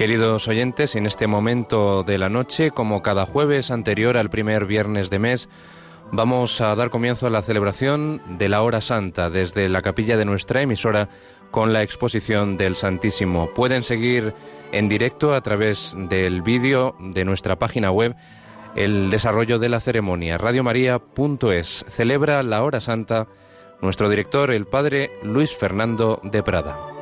Queridos oyentes, en este momento de la noche, como cada jueves anterior al primer viernes de mes, vamos a dar comienzo a la celebración de la hora santa desde la capilla de nuestra emisora con la exposición del Santísimo. Pueden seguir en directo a través del vídeo de nuestra página web el desarrollo de la ceremonia. Radiomaria.es celebra la hora santa nuestro director, el padre Luis Fernando de Prada.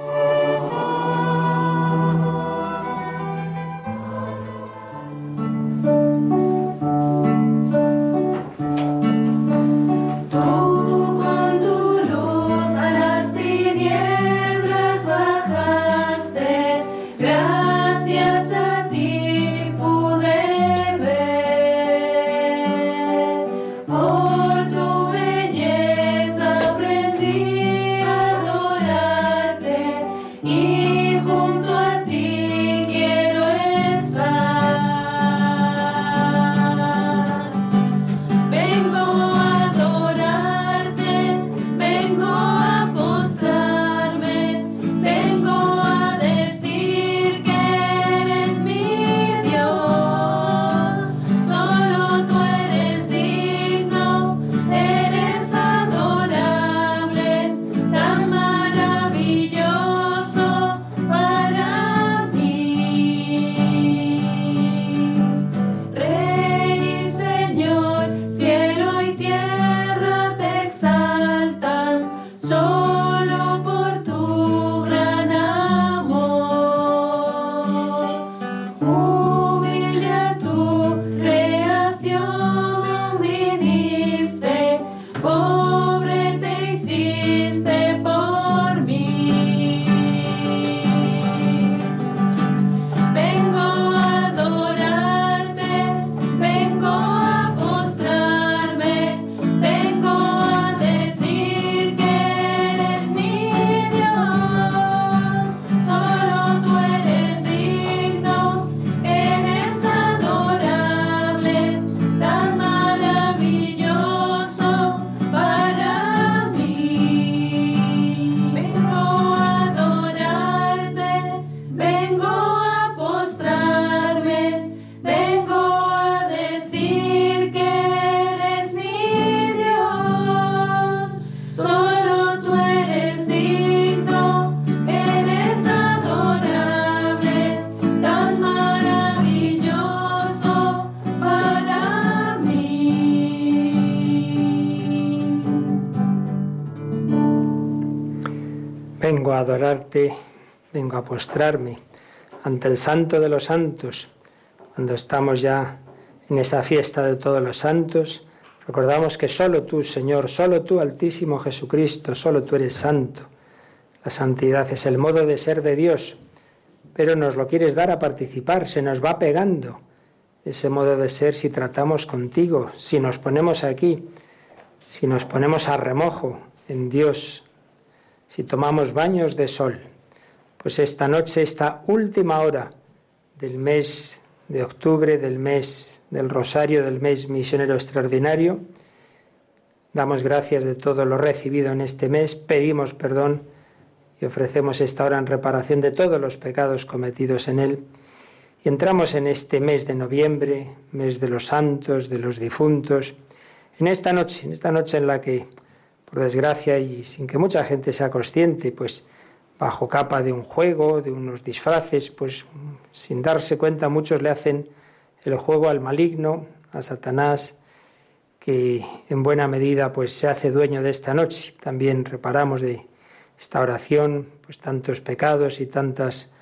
A postrarme ante el Santo de los Santos. Cuando estamos ya en esa fiesta de todos los santos, recordamos que solo tú, Señor, solo tú, Altísimo Jesucristo, solo tú eres santo. La santidad es el modo de ser de Dios, pero nos lo quieres dar a participar, se nos va pegando ese modo de ser si tratamos contigo, si nos ponemos aquí, si nos ponemos a remojo en Dios, si tomamos baños de sol. Pues esta noche, esta última hora del mes de octubre, del mes del Rosario, del mes misionero extraordinario, damos gracias de todo lo recibido en este mes, pedimos perdón y ofrecemos esta hora en reparación de todos los pecados cometidos en él. Y entramos en este mes de noviembre, mes de los santos, de los difuntos, en esta noche, en esta noche en la que por desgracia y sin que mucha gente sea consciente, pues bajo capa de un juego, de unos disfraces, pues sin darse cuenta muchos le hacen el juego al maligno, a Satanás, que en buena medida pues se hace dueño de esta noche. También reparamos de esta oración pues tantos pecados y tantas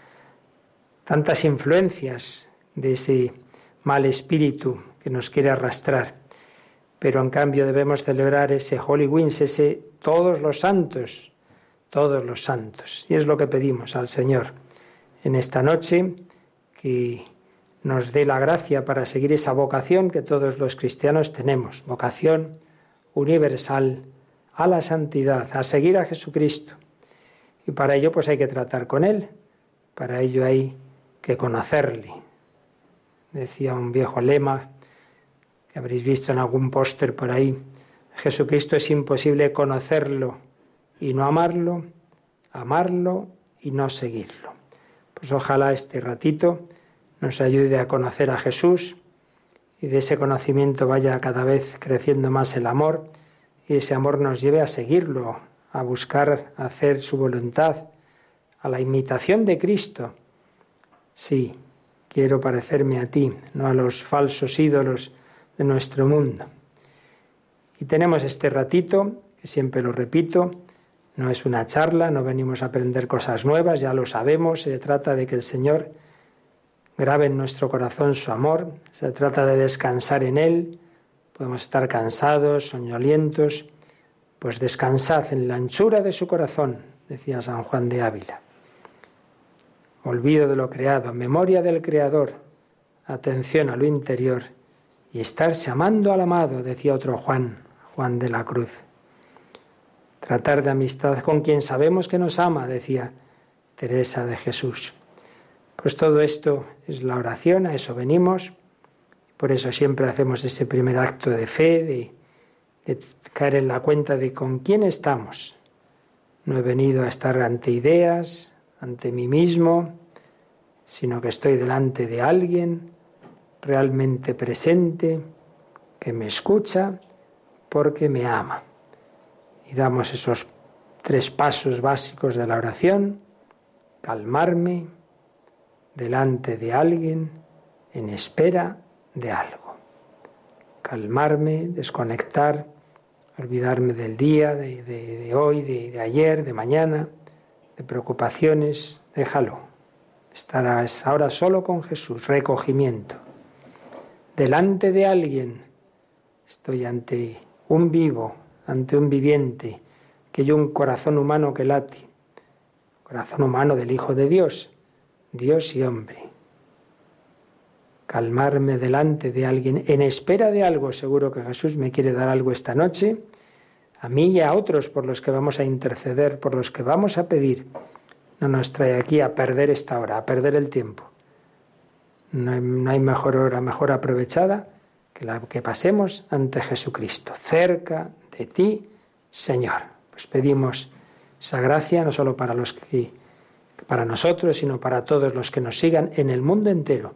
tantas influencias de ese mal espíritu que nos quiere arrastrar pero en cambio debemos celebrar ese Holy Wins, ese todos los santos, todos los santos. Y es lo que pedimos al Señor en esta noche, que nos dé la gracia para seguir esa vocación que todos los cristianos tenemos, vocación universal a la santidad, a seguir a Jesucristo. Y para ello pues hay que tratar con Él, para ello hay que conocerle. Decía un viejo lema, habréis visto en algún póster por ahí. Jesucristo es imposible conocerlo y no amarlo, amarlo y no seguirlo. Pues ojalá este ratito nos ayude a conocer a Jesús y de ese conocimiento vaya cada vez creciendo más el amor y ese amor nos lleve a seguirlo, a buscar hacer su voluntad, a la imitación de Cristo. Sí, quiero parecerme a ti, no a los falsos ídolos de nuestro mundo. Y tenemos este ratito, que siempre lo repito, no es una charla, no venimos a aprender cosas nuevas, ya lo sabemos, se trata de que el Señor grabe en nuestro corazón su amor, se trata de descansar en Él, podemos estar cansados, soñolientos, pues descansad en la anchura de su corazón, decía San Juan de Ávila. Olvido de lo creado, memoria del Creador, atención a lo interior y estarse amando al amado, decía otro Juan, Juan de la Cruz. Tratar de amistad con quien sabemos que nos ama, decía Teresa de Jesús. Pues todo esto es la oración, a eso venimos. Por eso siempre hacemos ese primer acto de fe, de, caer en la cuenta de con quién estamos. No he venido a estar ante ideas, ante mí mismo, sino que estoy delante de alguien realmente presente, que me escucha porque me ama. Y damos esos tres pasos básicos de la oración, calmarme, delante de alguien en espera de algo. Calmarme, desconectar, olvidarme del día, de, hoy, de, de ayer, de mañana, de preocupaciones, déjalo. Estarás ahora solo con Jesús, recogimiento. Delante de alguien, estoy ante un vivo, ante un viviente, que yo un corazón humano que late, corazón humano del Hijo de Dios, Dios y hombre. Calmarme delante de alguien en espera de algo. Seguro que Jesús me quiere dar algo esta noche, a mí y a otros por los que vamos a interceder, por los que vamos a pedir. No nos trae aquí a perder esta hora, a perder el tiempo. No hay, no hay mejor hora, mejor aprovechada que la que pasemos ante Jesucristo, cerca de ti, Señor. Pues pedimos esa gracia no solo para los que para nosotros, sino para todos los que nos sigan en el mundo entero,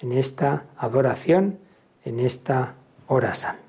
en esta adoración, en esta hora santa.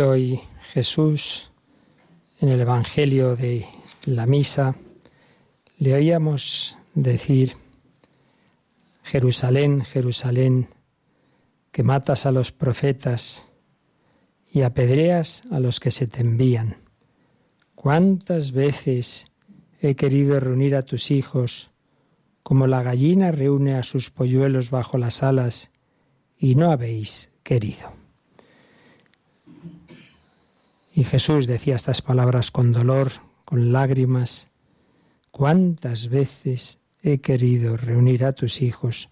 Hoy Jesús, en el Evangelio de la Misa, le oíamos decir, Jerusalén, Jerusalén, que matas a los profetas y apedreas a los que se te envían. ¿Cuántas veces he querido reunir a tus hijos como la gallina reúne a sus polluelos bajo las alas y no habéis querido? Y Jesús decía estas palabras con dolor, con lágrimas. ¿Cuántas veces he querido reunir a tus hijos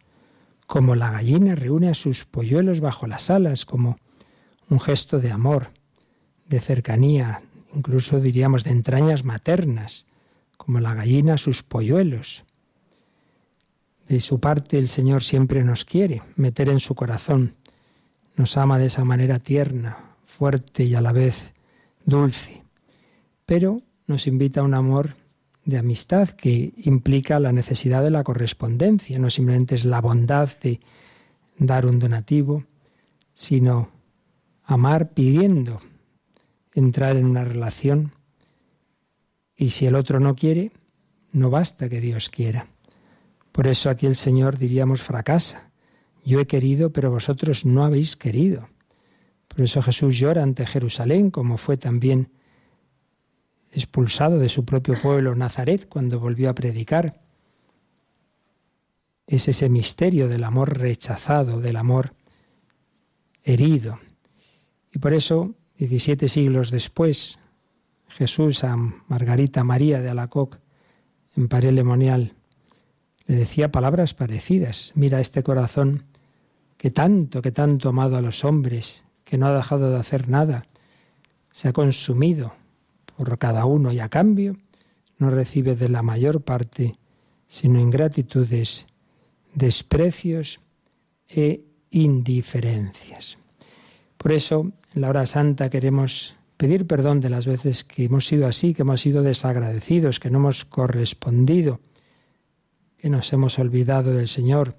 como la gallina reúne a sus polluelos bajo las alas, como un gesto de amor, de cercanía, incluso diríamos de entrañas maternas, como la gallina a sus polluelos. De su parte el Señor siempre nos quiere meter en su corazón, nos ama de esa manera tierna, fuerte y a la vez dulce, pero nos invita a un amor de amistad que implica la necesidad de la correspondencia, no simplemente es la bondad de dar un donativo, sino amar pidiendo, entrar en una relación y si el otro no quiere, no basta que Dios quiera. Por eso aquí el Señor diríamos fracasa. Yo he querido, pero vosotros no habéis querido. Por eso Jesús llora ante Jerusalén, como fue también expulsado de su propio pueblo Nazaret cuando volvió a predicar. Es ese misterio del amor rechazado, del amor herido. Y por eso, 17 siglos después, Jesús a Margarita María de Alacoc, en Paré Lemonial, le decía palabras parecidas. Mira este corazón que tanto, que tanto amado a los hombres, que no ha dejado de hacer nada, se ha consumido por cada uno y a cambio no recibe de la mayor parte sino ingratitudes, desprecios e indiferencias. Por eso, en la hora santa queremos pedir perdón de las veces que hemos sido así, que hemos sido desagradecidos, que no hemos correspondido, que nos hemos olvidado del Señor,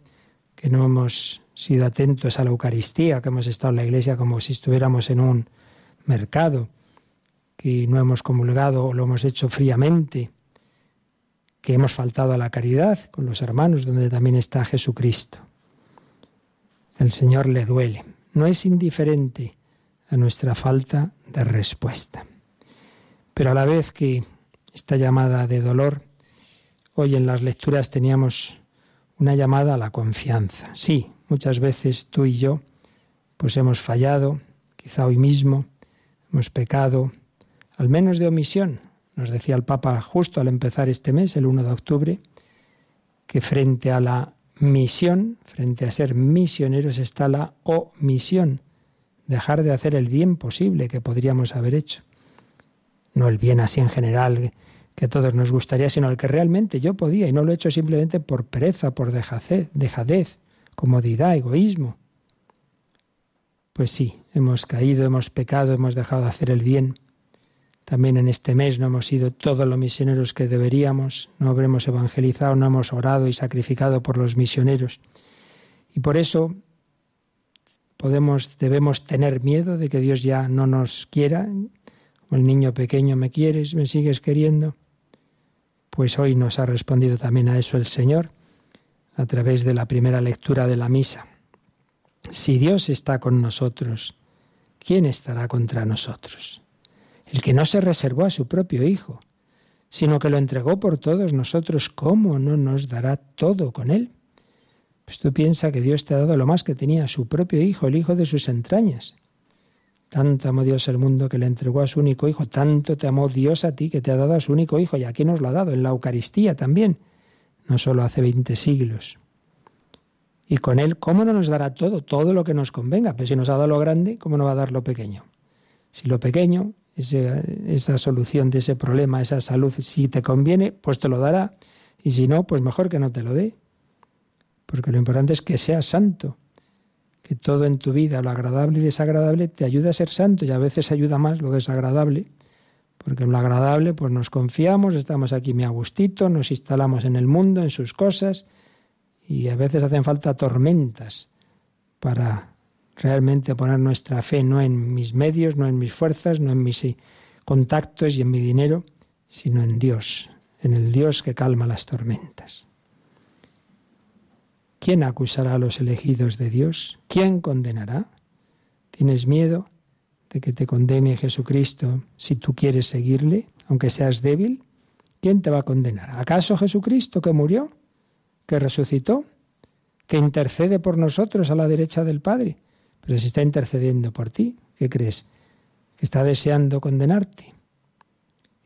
que no hemos sido atentos a la Eucaristía, que hemos estado en la iglesia como si estuviéramos en un mercado, que no hemos comulgado o lo hemos hecho fríamente, que hemos faltado a la caridad con los hermanos, donde también está Jesucristo. El Señor le duele, no es indiferente a nuestra falta de respuesta. Pero a la vez que esta llamada de dolor, hoy en las lecturas teníamos una llamada a la confianza. Sí, Muchas veces tú y yo pues hemos fallado, quizá hoy mismo, hemos pecado, al menos de omisión. Nos decía el Papa justo al empezar este mes, el 1 de octubre, que frente a la misión, frente a ser misioneros está la omisión, dejar de hacer el bien posible que podríamos haber hecho. No el bien así en general que a todos nos gustaría, sino el que realmente yo podía y no lo he hecho simplemente por pereza, por dejadez, comodidad, egoísmo. Pues sí, hemos caído, hemos pecado, hemos dejado de hacer el bien. También en este mes no hemos sido todos los misioneros que deberíamos, no habremos evangelizado, no hemos orado y sacrificado por los misioneros. Y por eso podemos, debemos tener miedo de que Dios ya no nos quiera, como el niño pequeño me quieres, me sigues queriendo. Pues hoy nos ha respondido también a eso el Señor a través de la primera lectura de la misa. Si Dios está con nosotros, ¿quién estará contra nosotros? El que no se reservó a su propio Hijo, sino que lo entregó por todos nosotros, ¿cómo no nos dará todo con Él? Pues tú piensas que Dios te ha dado lo más que tenía, su propio Hijo, el Hijo de sus entrañas. Tanto amó Dios el mundo que le entregó a su único Hijo, tanto te amó Dios a ti que te ha dado a su único Hijo, y aquí nos lo ha dado, en la Eucaristía también no solo hace 20 siglos. Y con Él, ¿cómo no nos dará todo, todo lo que nos convenga? Pero si nos ha dado lo grande, ¿cómo no va a dar lo pequeño? Si lo pequeño, esa solución de ese problema, esa salud, si te conviene, pues te lo dará. Y si no, pues mejor que no te lo dé. Porque lo importante es que seas santo. Que todo en tu vida, lo agradable y desagradable, te ayude a ser santo. Y a veces ayuda más lo desagradable porque en lo agradable pues nos confiamos, estamos aquí mi agustito, nos instalamos en el mundo, en sus cosas, y a veces hacen falta tormentas para realmente poner nuestra fe no en mis medios, no en mis fuerzas, no en mis eh, contactos y en mi dinero, sino en Dios, en el Dios que calma las tormentas. ¿Quién acusará a los elegidos de Dios? ¿Quién condenará? ¿Tienes miedo de que te condene Jesucristo si tú quieres seguirle, aunque seas débil? ¿Quién te va a condenar? ¿Acaso Jesucristo que murió, que resucitó, que intercede por nosotros a la derecha del Padre? Pero si está intercediendo por ti, ¿qué crees? ¿Que está deseando condenarte?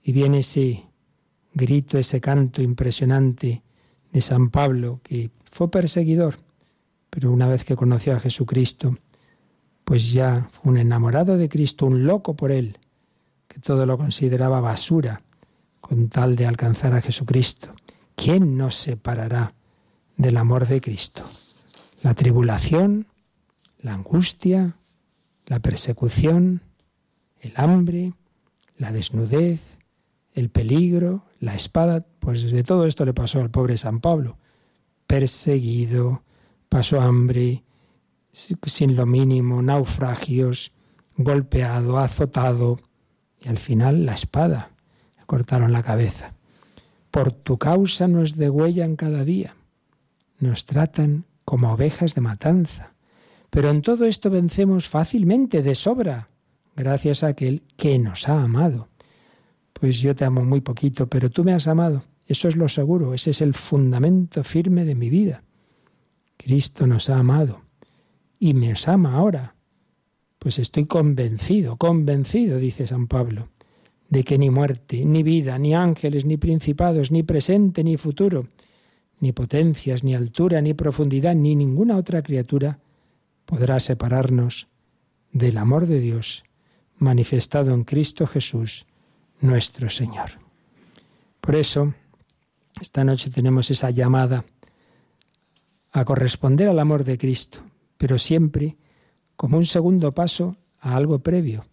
Y viene ese grito, ese canto impresionante de San Pablo, que fue perseguidor, pero una vez que conoció a Jesucristo, pues ya fue un enamorado de Cristo, un loco por él, que todo lo consideraba basura con tal de alcanzar a Jesucristo. ¿Quién nos separará del amor de Cristo? La tribulación, la angustia, la persecución, el hambre, la desnudez, el peligro, la espada, pues de todo esto le pasó al pobre San Pablo perseguido, pasó hambre, sin lo mínimo, naufragios, golpeado, azotado y al final la espada. Le cortaron la cabeza. Por tu causa nos degüellan cada día, nos tratan como ovejas de matanza. Pero en todo esto vencemos fácilmente, de sobra, gracias a aquel que nos ha amado. Pues yo te amo muy poquito, pero tú me has amado. Eso es lo seguro, ese es el fundamento firme de mi vida. Cristo nos ha amado y me ama ahora. Pues estoy convencido, convencido, dice San Pablo, de que ni muerte, ni vida, ni ángeles, ni principados, ni presente, ni futuro, ni potencias, ni altura, ni profundidad, ni ninguna otra criatura podrá separarnos del amor de Dios manifestado en Cristo Jesús, nuestro Señor. Por eso, esta noche tenemos esa llamada a corresponder al amor de Cristo, pero siempre como un segundo paso a algo previo.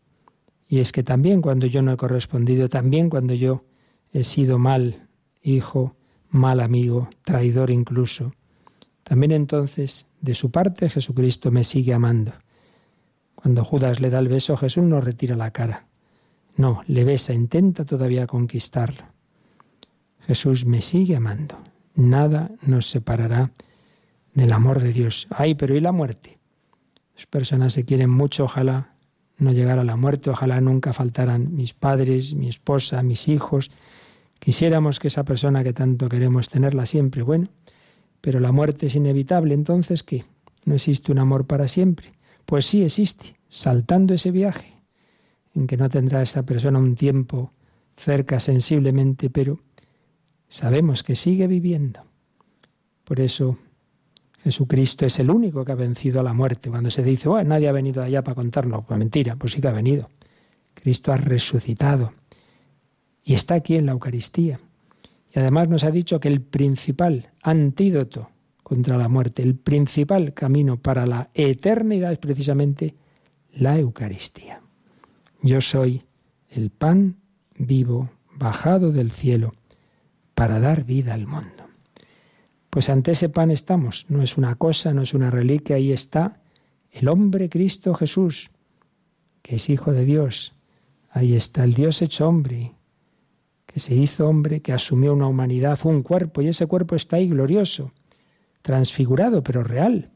Y es que también cuando yo no he correspondido, también cuando yo he sido mal hijo, mal amigo, traidor incluso, también entonces de su parte Jesucristo me sigue amando. Cuando Judas le da el beso, Jesús no retira la cara. No, le besa, intenta todavía conquistarlo. Jesús me sigue amando. Nada nos separará del amor de Dios. Ay, pero ¿y la muerte? Las personas se quieren mucho, ojalá no llegara a la muerte, ojalá nunca faltaran mis padres, mi esposa, mis hijos. Quisiéramos que esa persona que tanto queremos tenerla siempre, bueno, pero la muerte es inevitable, entonces ¿qué? ¿No existe un amor para siempre? Pues sí existe, saltando ese viaje, en que no tendrá esa persona un tiempo cerca sensiblemente, pero sabemos que sigue viviendo. Por eso Jesucristo es el único que ha vencido a la muerte. Cuando se dice, bueno, nadie ha venido allá para contarlo, pues mentira, pues sí que ha venido. Cristo ha resucitado y está aquí en la Eucaristía. Y además nos ha dicho que el principal antídoto contra la muerte, el principal camino para la eternidad es precisamente la Eucaristía. Yo soy el pan vivo bajado del cielo para dar vida al mundo. Pues ante ese pan estamos, no es una cosa, no es una reliquia, ahí está el hombre Cristo Jesús, que es Hijo de Dios, ahí está el Dios hecho hombre, que se hizo hombre, que asumió una humanidad, un cuerpo, y ese cuerpo está ahí glorioso, transfigurado, pero real,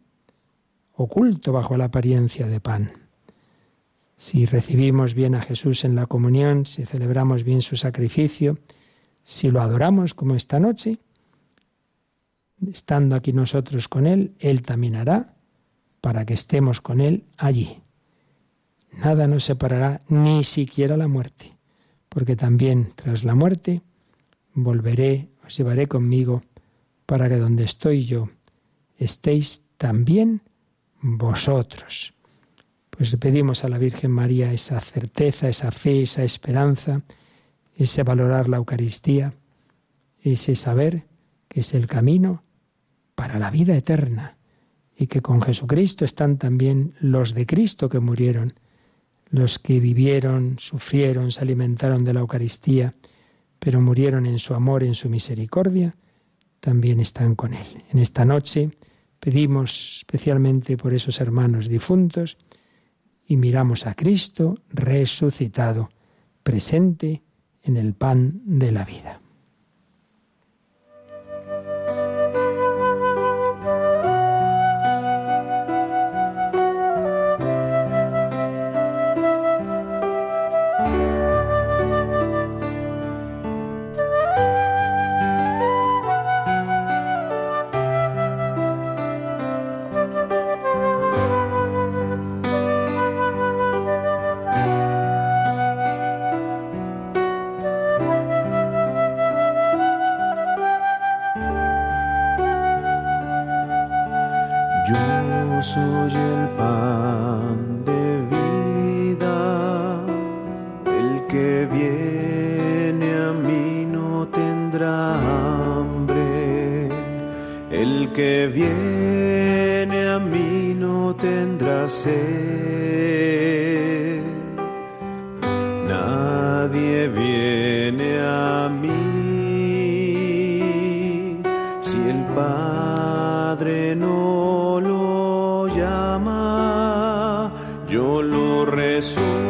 oculto bajo la apariencia de pan. Si recibimos bien a Jesús en la comunión, si celebramos bien su sacrificio, si lo adoramos como esta noche, estando aquí nosotros con Él, Él también hará para que estemos con Él allí. Nada nos separará, ni siquiera la muerte, porque también tras la muerte volveré, os llevaré conmigo, para que donde estoy yo estéis también vosotros. Pues pedimos a la Virgen María esa certeza, esa fe, esa esperanza, ese valorar la Eucaristía, ese saber es el camino para la vida eterna y que con Jesucristo están también los de Cristo que murieron, los que vivieron, sufrieron, se alimentaron de la Eucaristía, pero murieron en su amor, en su misericordia, también están con Él. En esta noche Pedimos especialmente por esos hermanos difuntos y miramos a Cristo resucitado, presente en el pan de la vida. llama, yo lo rezo.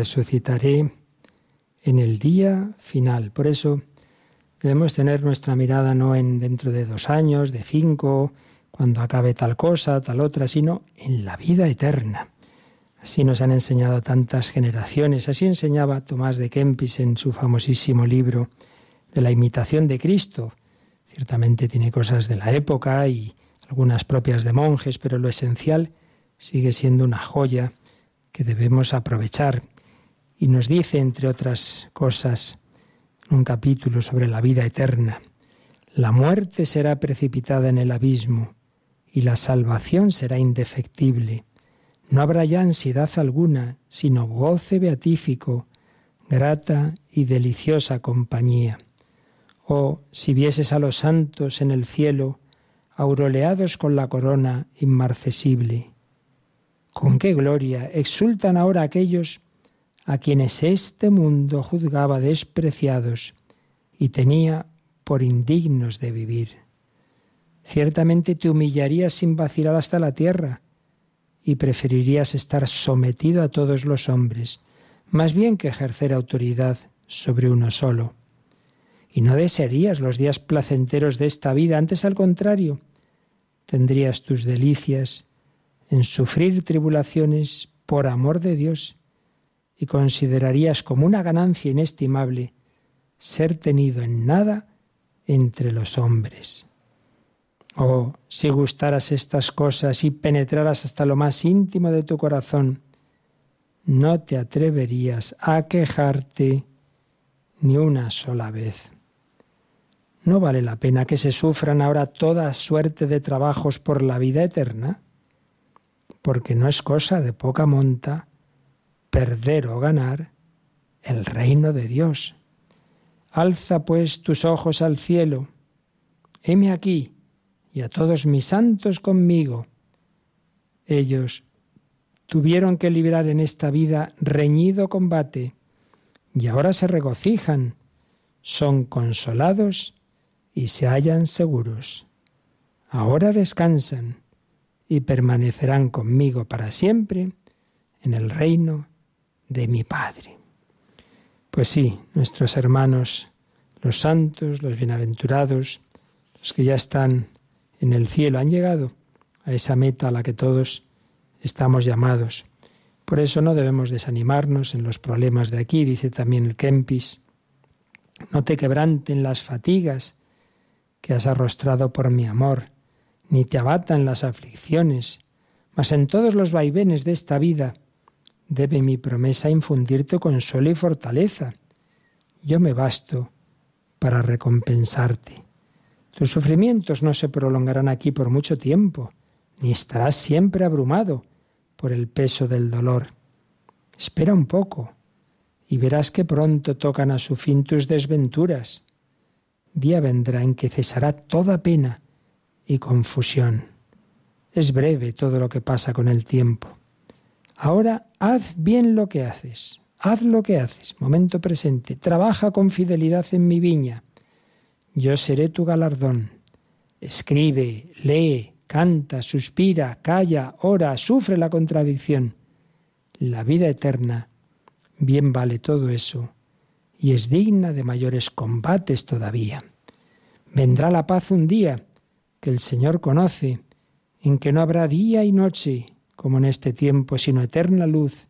Resucitaré en el día final. Por eso debemos tener nuestra mirada no en dentro de dos años, de cinco, cuando acabe tal cosa, tal otra, sino en la vida eterna. Así nos han enseñado tantas generaciones. Así enseñaba Tomás de Kempis en su famosísimo libro de la imitación de Cristo. Ciertamente tiene cosas de la época y algunas propias de monjes, pero lo esencial sigue siendo una joya que debemos aprovechar. Y nos dice, entre otras cosas, un capítulo sobre la vida eterna, la muerte será precipitada en el abismo y la salvación será indefectible. No habrá ya ansiedad alguna, sino goce beatífico, grata y deliciosa compañía. Oh, si vieses a los santos en el cielo, auroleados con la corona inmarcesible. Con qué gloria exultan ahora aquellos a quienes este mundo juzgaba despreciados y tenía por indignos de vivir. Ciertamente te humillarías sin vacilar hasta la tierra y preferirías estar sometido a todos los hombres, más bien que ejercer autoridad sobre uno solo. Y no desearías los días placenteros de esta vida, antes al contrario, tendrías tus delicias en sufrir tribulaciones por amor de Dios y considerarías como una ganancia inestimable ser tenido en nada entre los hombres. Oh, si gustaras estas cosas y penetraras hasta lo más íntimo de tu corazón, no te atreverías a quejarte ni una sola vez. ¿No vale la pena que se sufran ahora toda suerte de trabajos por la vida eterna? Porque no es cosa de poca monta perder o ganar el reino de Dios. Alza pues tus ojos al cielo. Heme aquí y a todos mis santos conmigo. Ellos tuvieron que librar en esta vida reñido combate y ahora se regocijan, son consolados y se hallan seguros. Ahora descansan y permanecerán conmigo para siempre en el reino de mi Padre. Pues sí, nuestros hermanos, los santos, los bienaventurados, los que ya están en el cielo, han llegado a esa meta a la que todos estamos llamados. Por eso no debemos desanimarnos en los problemas de aquí, dice también el Kempis. No te quebranten las fatigas que has arrostrado por mi amor, ni te abatan las aflicciones, mas en todos los vaivenes de esta vida debe mi promesa infundirte consuelo y fortaleza. Yo me basto para recompensarte. Tus sufrimientos no se prolongarán aquí por mucho tiempo, ni estarás siempre abrumado por el peso del dolor. Espera un poco y verás que pronto tocan a su fin tus desventuras. Día vendrá en que cesará toda pena y confusión. Es breve todo lo que pasa con el tiempo. Ahora haz bien lo que haces, haz lo que haces, momento presente, trabaja con fidelidad en mi viña. Yo seré tu galardón. Escribe, lee, canta, suspira, calla, ora, sufre la contradicción. La vida eterna bien vale todo eso y es digna de mayores combates todavía. Vendrá la paz un día que el Señor conoce, en que no habrá día y noche como en este tiempo, sino eterna luz,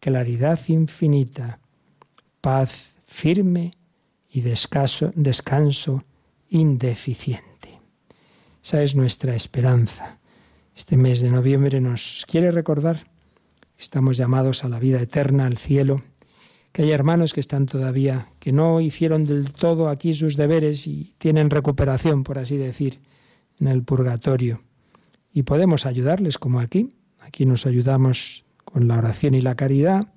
claridad infinita, paz firme y descanso, descanso indeficiente. Esa es nuestra esperanza. Este mes de noviembre nos quiere recordar que estamos llamados a la vida eterna, al cielo, que hay hermanos que están todavía, que no hicieron del todo aquí sus deberes y tienen recuperación, por así decir, en el purgatorio. Y podemos ayudarles como aquí. Aquí nos ayudamos con la oración y la caridad,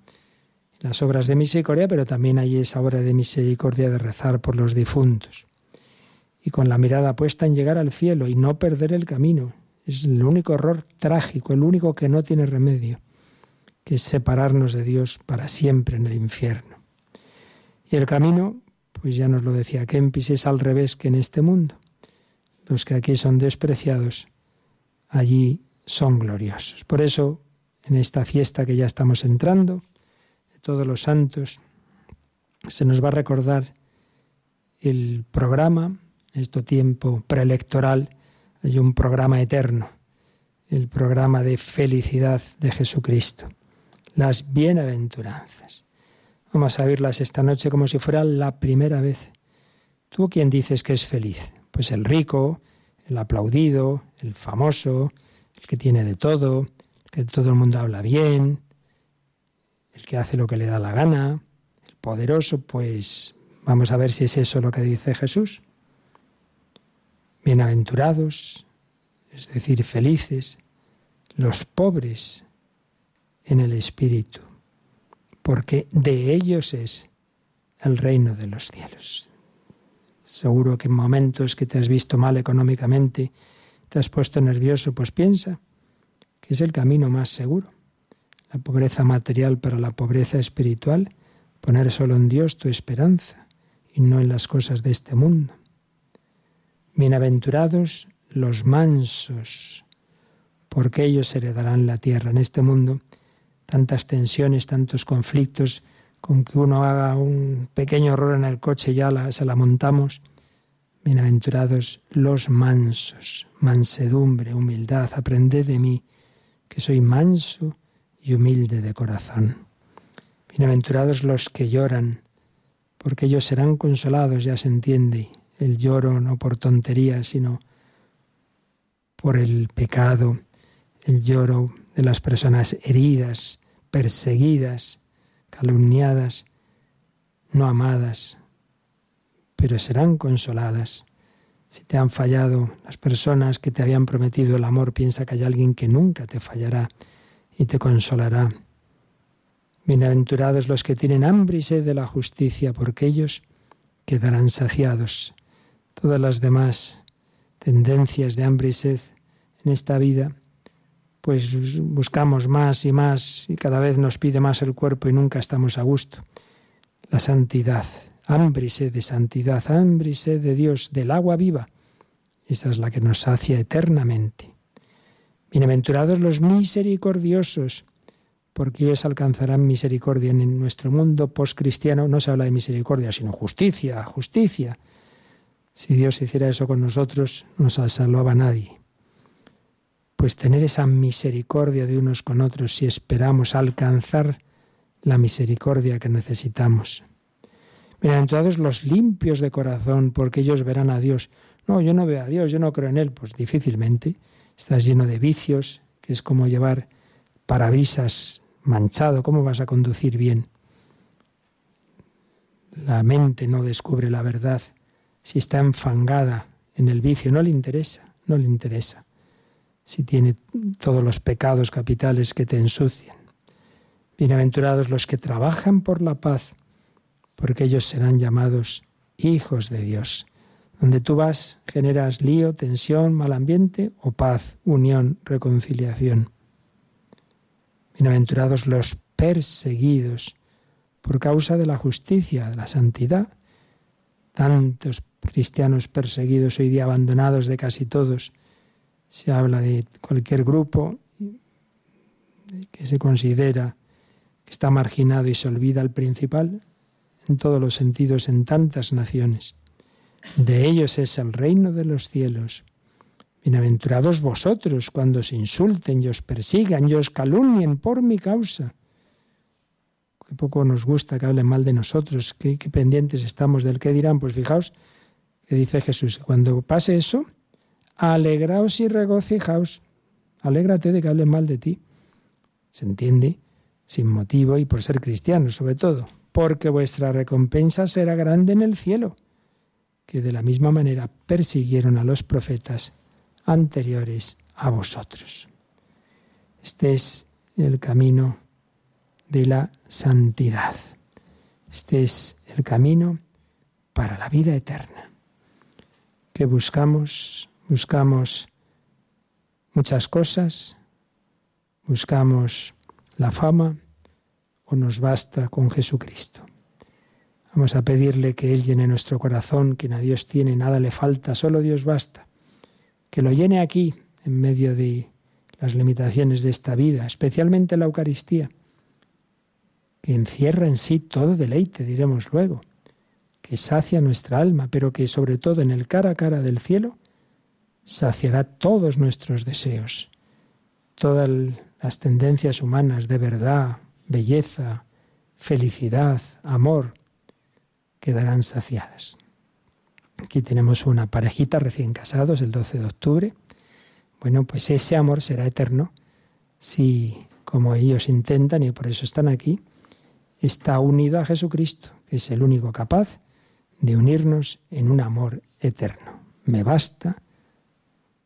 las obras de misericordia, pero también hay esa obra de misericordia de rezar por los difuntos. Y con la mirada puesta en llegar al cielo y no perder el camino. Es el único error trágico, el único que no tiene remedio que es separarnos de Dios para siempre en el infierno. Y el camino, pues ya nos lo decía Kempis, es al revés que en este mundo. Los que aquí son despreciados, allí son gloriosos. Por eso en esta fiesta que ya estamos entrando, de todos los santos, se nos va a recordar el programa, este tiempo preelectoral, hay un programa eterno, el programa de felicidad de Jesucristo, las bienaventuranzas. Vamos a oírlas esta noche como si fuera la primera vez. ¿Tú quién dices que es feliz? Pues el rico, el aplaudido, el famoso, el que tiene de todo, el que todo el mundo habla bien, el que hace lo que le da la gana, el poderoso, pues vamos a ver si es eso lo que dice Jesús. Bienaventurados, es decir, felices, los pobres en el Espíritu, porque de ellos es el reino de los cielos. Seguro que en momentos que te has visto mal económicamente, te has puesto nervioso, pues piensa que es el camino más seguro. La pobreza material para la pobreza espiritual, poner solo en Dios tu esperanza y no en las cosas de este mundo. Bienaventurados los mansos, porque ellos heredarán la tierra. En este mundo, tantas tensiones, tantos conflictos, con que uno haga un pequeño error en el coche ya se la montamos. Bienaventurados los mansos, mansedumbre, humildad, aprended de mí, que soy manso y humilde de corazón. Bienaventurados los que lloran, porque ellos serán consolados, ya se entiende, el lloro no por tonterías, sino por el pecado, el lloro de las personas heridas, perseguidas, calumniadas, no amadas, pero serán consoladas. Si te han fallado las personas que te habían prometido el amor, piensa que hay alguien que nunca te fallará y te consolará. Bienaventurados los que tienen hambre y sed de la justicia, porque ellos quedarán saciados. Todas las demás tendencias de hambre y sed en esta vida, pues buscamos más y más y cada vez nos pide más el cuerpo y nunca estamos a gusto. La santidad, hambre y sed de santidad, hambre y sed de Dios, del agua viva, esa es la que nos sacia eternamente. Bienaventurados los misericordiosos, porque ellos alcanzarán misericordia en nuestro mundo postcristiano. No se habla de misericordia, sino justicia, justicia. Si Dios hiciera eso con nosotros, no se salvaba nadie. Pues tener esa misericordia de unos con otros si esperamos alcanzar la misericordia que necesitamos. Bienaventurados los limpios de corazón, porque ellos verán a Dios. No, yo no veo a Dios, yo no creo en Él. Pues difícilmente. Estás lleno de vicios, que es como llevar parabrisas manchado. ¿Cómo vas a conducir bien? La mente no descubre la verdad si está enfangada en el vicio, no le interesa, no le interesa. Si tiene todos los pecados capitales que te ensucian. Bienaventurados los que trabajan por la paz, porque ellos serán llamados hijos de Dios. Donde tú vas, generas lío, tensión, mal ambiente o paz, unión, reconciliación. Bienaventurados los perseguidos por causa de la justicia, de la santidad. Tantos cristianos perseguidos hoy día abandonados de casi todos. Se habla de cualquier grupo que se considera que está marginado y se olvida el principal en todos los sentidos en tantas naciones. De ellos es el reino de los cielos. Bienaventurados vosotros cuando os insulten y os persigan y os calumnien por mi causa qué poco nos gusta que hablen mal de nosotros, qué, pendientes estamos del que dirán. Pues fijaos que dice Jesús, cuando pase eso, alegraos y regocijaos, alégrate de que hablen mal de ti. Se entiende, sin motivo y por ser cristiano sobre todo, porque vuestra recompensa será grande en el cielo, que de la misma manera persiguieron a los profetas anteriores a vosotros. Este es el camino de la santidad. Este es el camino para la vida eterna. Que buscamos, buscamos muchas cosas, buscamos la fama o nos basta con Jesucristo. Vamos a pedirle que Él llene nuestro corazón, que a Dios tiene, nada le falta, solo Dios basta. Que lo llene aquí, en medio de las limitaciones de esta vida, especialmente la Eucaristía, que encierra en sí todo deleite, diremos luego, que sacia nuestra alma, pero que sobre todo en el cara a cara del cielo saciará todos nuestros deseos, todas las tendencias humanas de verdad, belleza, felicidad, amor, quedarán saciadas. Aquí tenemos una parejita recién casados el 12 de octubre. Bueno, pues ese amor será eterno si, como ellos intentan y por eso están aquí, está unido a Jesucristo, que es el único capaz de unirnos en un amor eterno. Me basta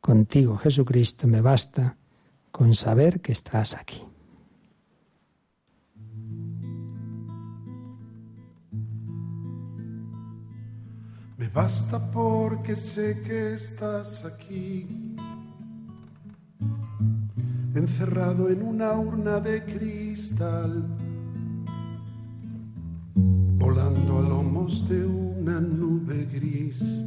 contigo, Jesucristo, me basta con saber que estás aquí. Me basta porque sé que estás aquí, encerrado en una urna de cristal, volando a lomos de una nube gris,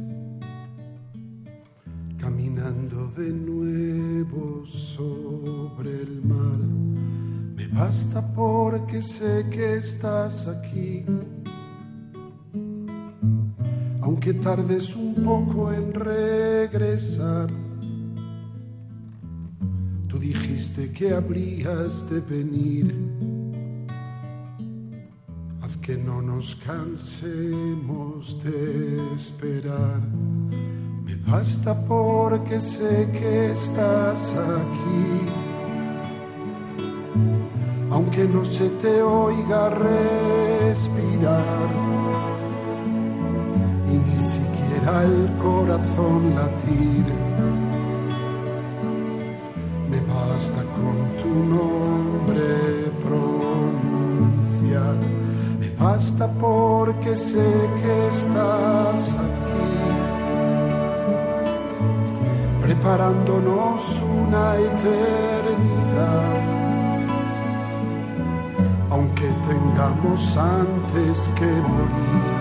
caminando de nuevo sobre el mar. Me basta porque sé que estás aquí aunque tardes un poco en regresar. Tú dijiste que habrías de venir. Haz que no nos cansemos de esperar. Me basta porque sé que estás aquí. Aunque no se te oiga respirar y ni siquiera el corazón latir. Me basta con tu nombre pronunciar, me basta porque sé que estás aquí, preparándonos una eternidad. Aunque tengamos antes que morir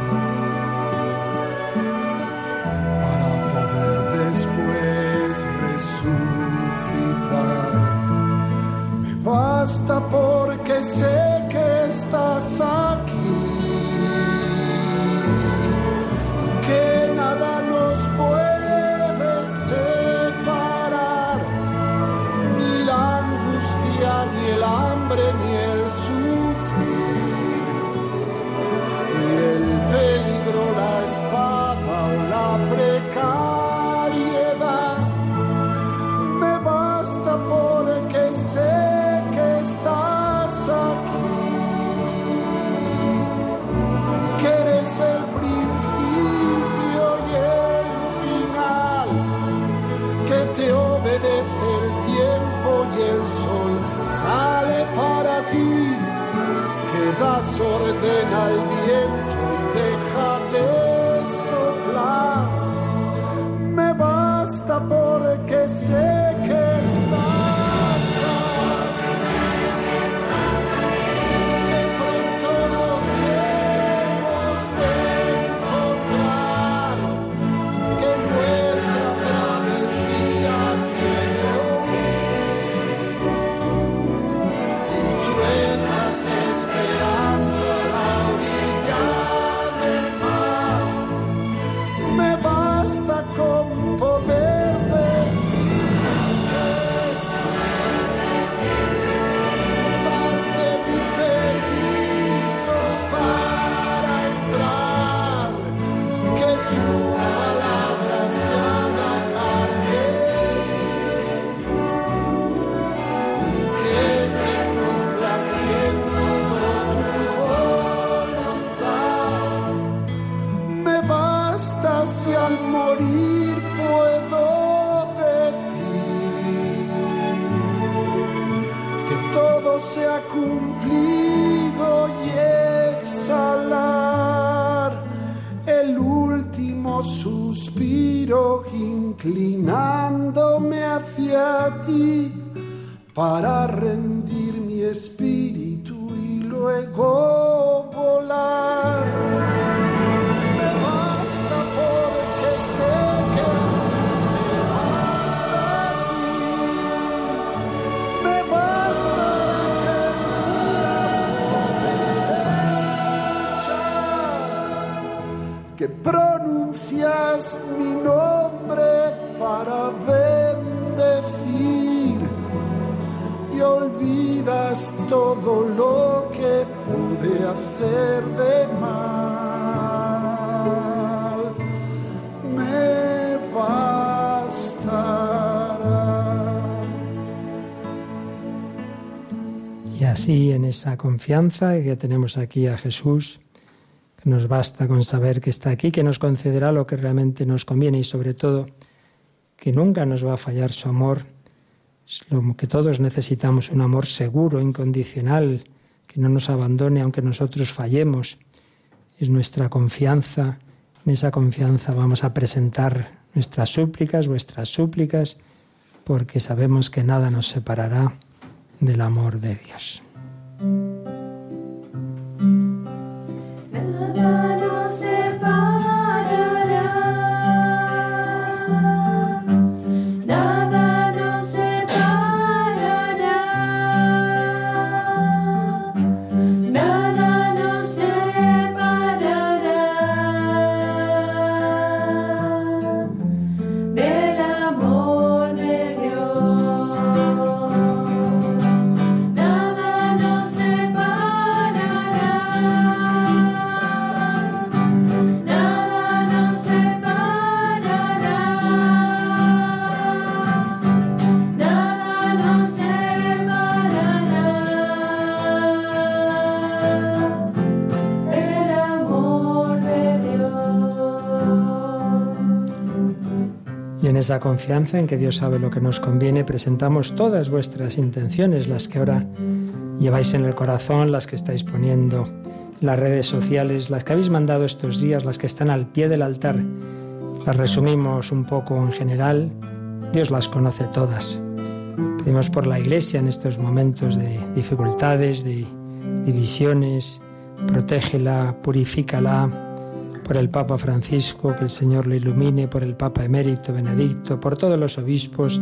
das orden al viento que pronuncias mi nombre para bendecir y olvidas todo lo que pude hacer de mal. Me bastará. Y así en esa confianza que tenemos aquí a Jesús, nos basta con saber que está aquí, que nos concederá lo que realmente nos conviene y sobre todo que nunca nos va a fallar su amor. Es lo que todos necesitamos, un amor seguro, incondicional, que no nos abandone aunque nosotros fallemos. Es nuestra confianza. En esa confianza vamos a presentar nuestras súplicas, vuestras súplicas, porque sabemos que nada nos separará del amor de Dios. Lord. Esa confianza en que Dios sabe lo que nos conviene, presentamos todas vuestras intenciones, las que ahora lleváis en el corazón, las que estáis poniendo en las redes sociales, las que habéis mandado estos días, las que están al pie del altar. Las resumimos un poco en general. Dios las conoce todas. Pedimos por la Iglesia en estos momentos de dificultades, de divisiones. Protégela, purifícala, por el Papa Francisco, que el Señor le ilumine, por el Papa emérito Benedicto, por todos los obispos,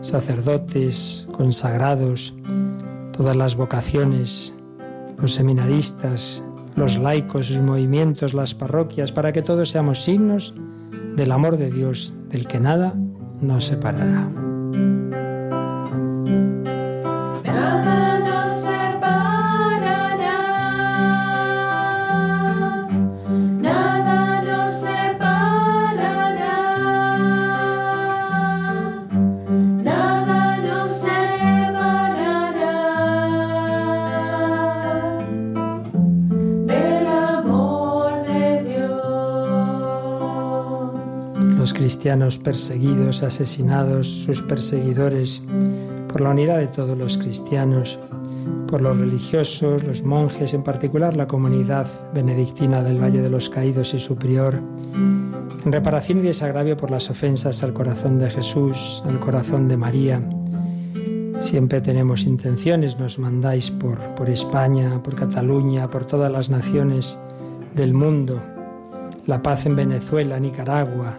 sacerdotes, consagrados, todas las vocaciones, los seminaristas, los laicos, sus movimientos, las parroquias, para que todos seamos signos del amor de Dios, del que nada nos separará. Cristianos perseguidos, asesinados, sus perseguidores, por la unidad de todos los cristianos, por los religiosos, los monjes, en particular la comunidad benedictina del Valle de los Caídos y su prior, en reparación y desagravio por las ofensas al corazón de Jesús, al corazón de María. Siempre tenemos intenciones, nos mandáis por, por España, por Cataluña, por todas las naciones del mundo la paz en Venezuela, Nicaragua,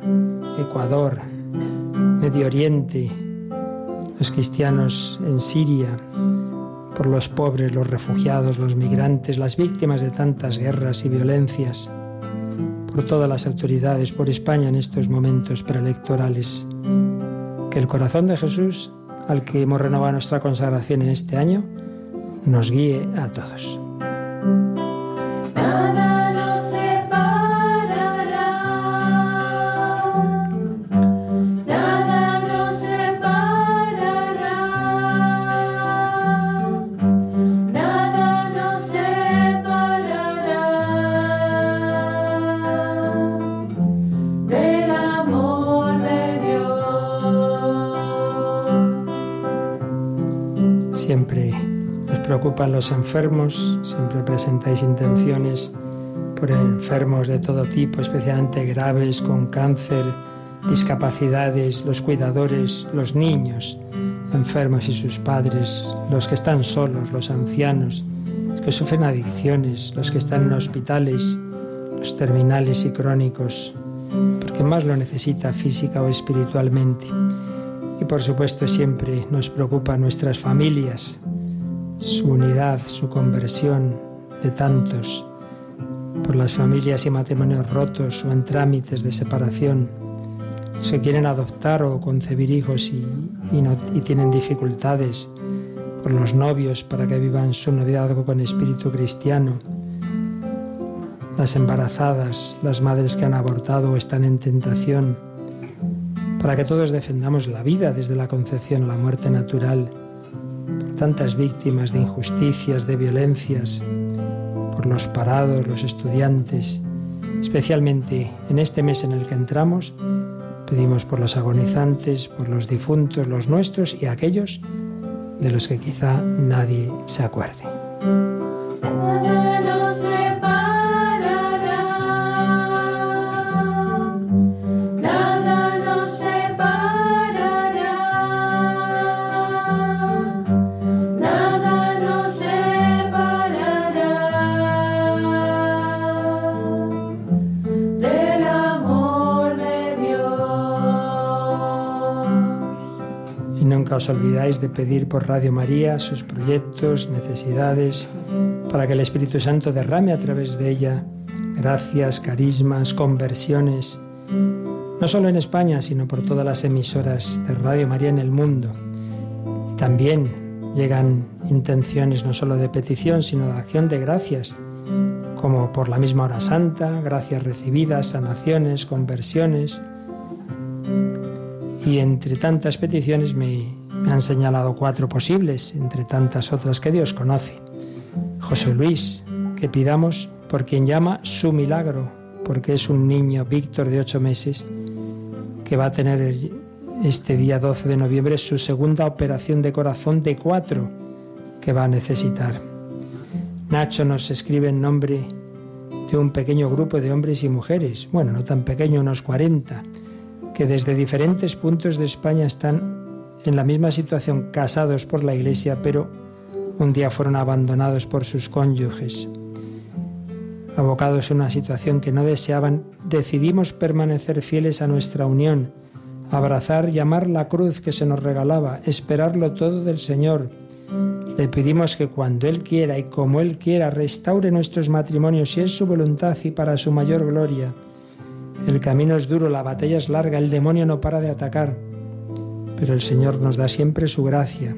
Ecuador, Medio Oriente, los cristianos en Siria, por los pobres, los refugiados, los migrantes, las víctimas de tantas guerras y violencias, por todas las autoridades, por España en estos momentos preelectorales. Que el corazón de Jesús, al que hemos renovado nuestra consagración en este año, nos guíe a todos. Los enfermos, siempre presentáis intenciones por enfermos de todo tipo, especialmente graves, con cáncer, discapacidades, los cuidadores, los niños enfermos y sus padres, los que están solos, los ancianos, los que sufren adicciones, los que están en hospitales, los terminales y crónicos, porque más lo necesita física o espiritualmente. Y por supuesto siempre nos preocupan nuestras familias, su unidad, su conversión de tantos por las familias y matrimonios rotos o en trámites de separación, se quieren adoptar o concebir hijos y, tienen dificultades, por los novios para que vivan su noviazgo con espíritu cristiano, las embarazadas, las madres que han abortado o están en tentación, para que todos defendamos la vida desde la concepción a la muerte natural, tantas víctimas de injusticias, de violencias, por los parados, los estudiantes, especialmente en este mes en el que entramos, pedimos por los agonizantes, por los difuntos, los nuestros y aquellos de los que quizá nadie se acuerde. Os olvidáis de pedir por Radio María sus proyectos, necesidades, para que el Espíritu Santo derrame a través de ella gracias, carismas, conversiones, no solo en España, sino por todas las emisoras de Radio María en el mundo. Y también llegan intenciones no solo de petición, sino de acción de gracias, como por la misma hora santa, gracias recibidas, sanaciones, conversiones. Y entre tantas peticiones me me han señalado cuatro posibles, entre tantas otras que Dios conoce. José Luis, que pidamos por quien llama su milagro, porque es un niño, Víctor, de ocho meses, que va a tener este día 12 de noviembre su segunda operación de corazón de cuatro que va a necesitar. Nacho nos escribe en nombre de un pequeño grupo de hombres y mujeres, bueno, no tan pequeño, unos 40, que desde diferentes puntos de España están en la misma situación casados por la Iglesia, pero un día fueron abandonados por sus cónyuges. Abocados en una situación que no deseaban, decidimos permanecer fieles a nuestra unión, abrazar y amar la cruz que se nos regalaba, esperarlo todo del Señor. Le pedimos que cuando Él quiera y como Él quiera restaure nuestros matrimonios si es su voluntad y para su mayor gloria. El camino es duro, la batalla es larga, el demonio no para de atacar pero el Señor nos da siempre su gracia,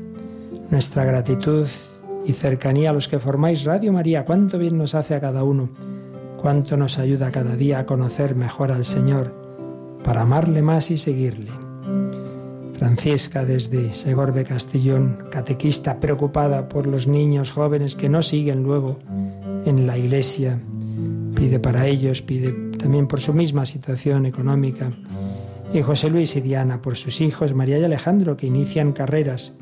nuestra gratitud y cercanía a los que formáis Radio María. Cuánto bien nos hace a cada uno, cuánto nos ayuda cada día a conocer mejor al Señor, para amarle más y seguirle. Francisca desde Segorbe Castellón, catequista preocupada por los niños jóvenes que no siguen luego en la iglesia, pide para ellos, pide también por su misma situación económica y José Luis y Diana por sus hijos, María y Alejandro, que inician carreras,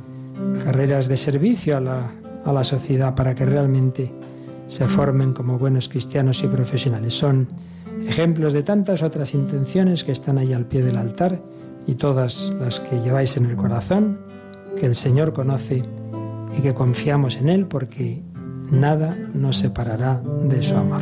carreras de servicio a la, a la sociedad para que realmente se formen como buenos cristianos y profesionales. Son ejemplos de tantas otras intenciones que están ahí al pie del altar y todas las que lleváis en el corazón, que el Señor conoce y que confiamos en Él porque nada nos separará de su amor.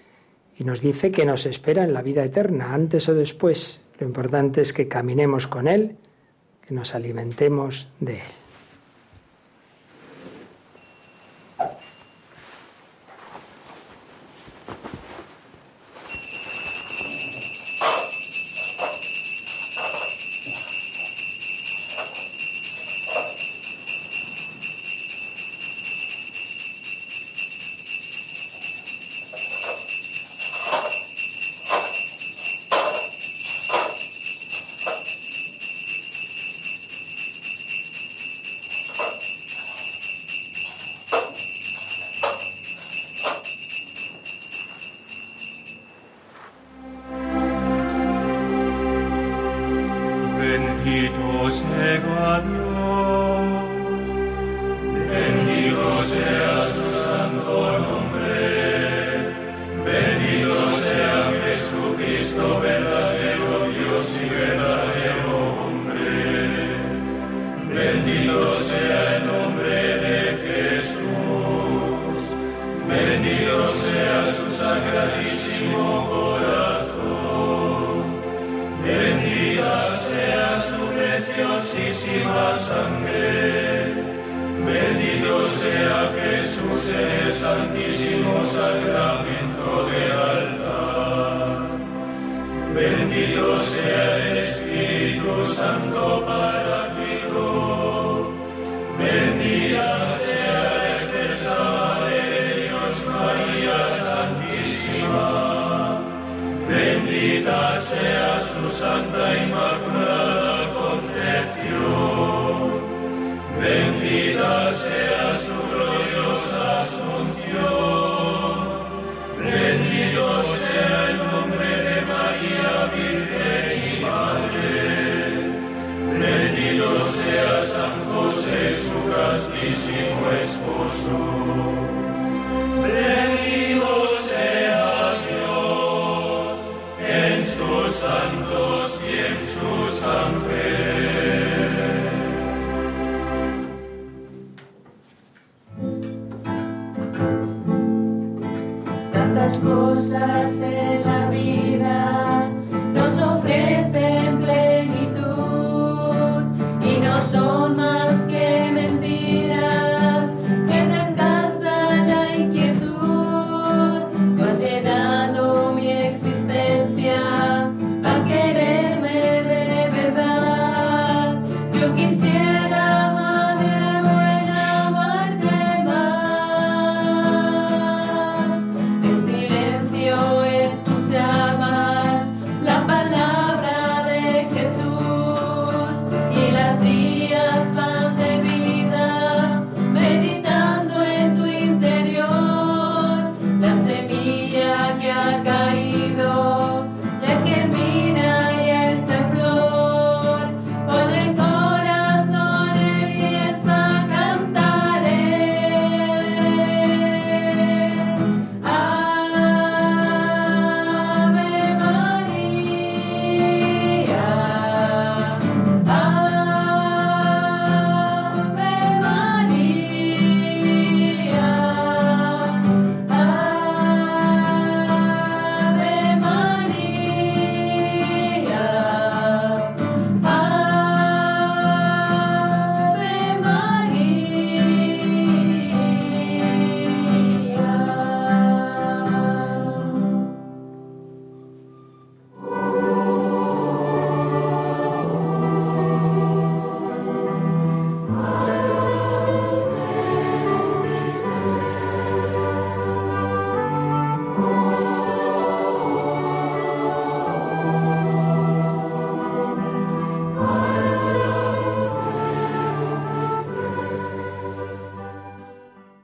y nos dice que nos espera en la vida eterna, antes o después. Lo importante es que caminemos con Él, que nos alimentemos de Él.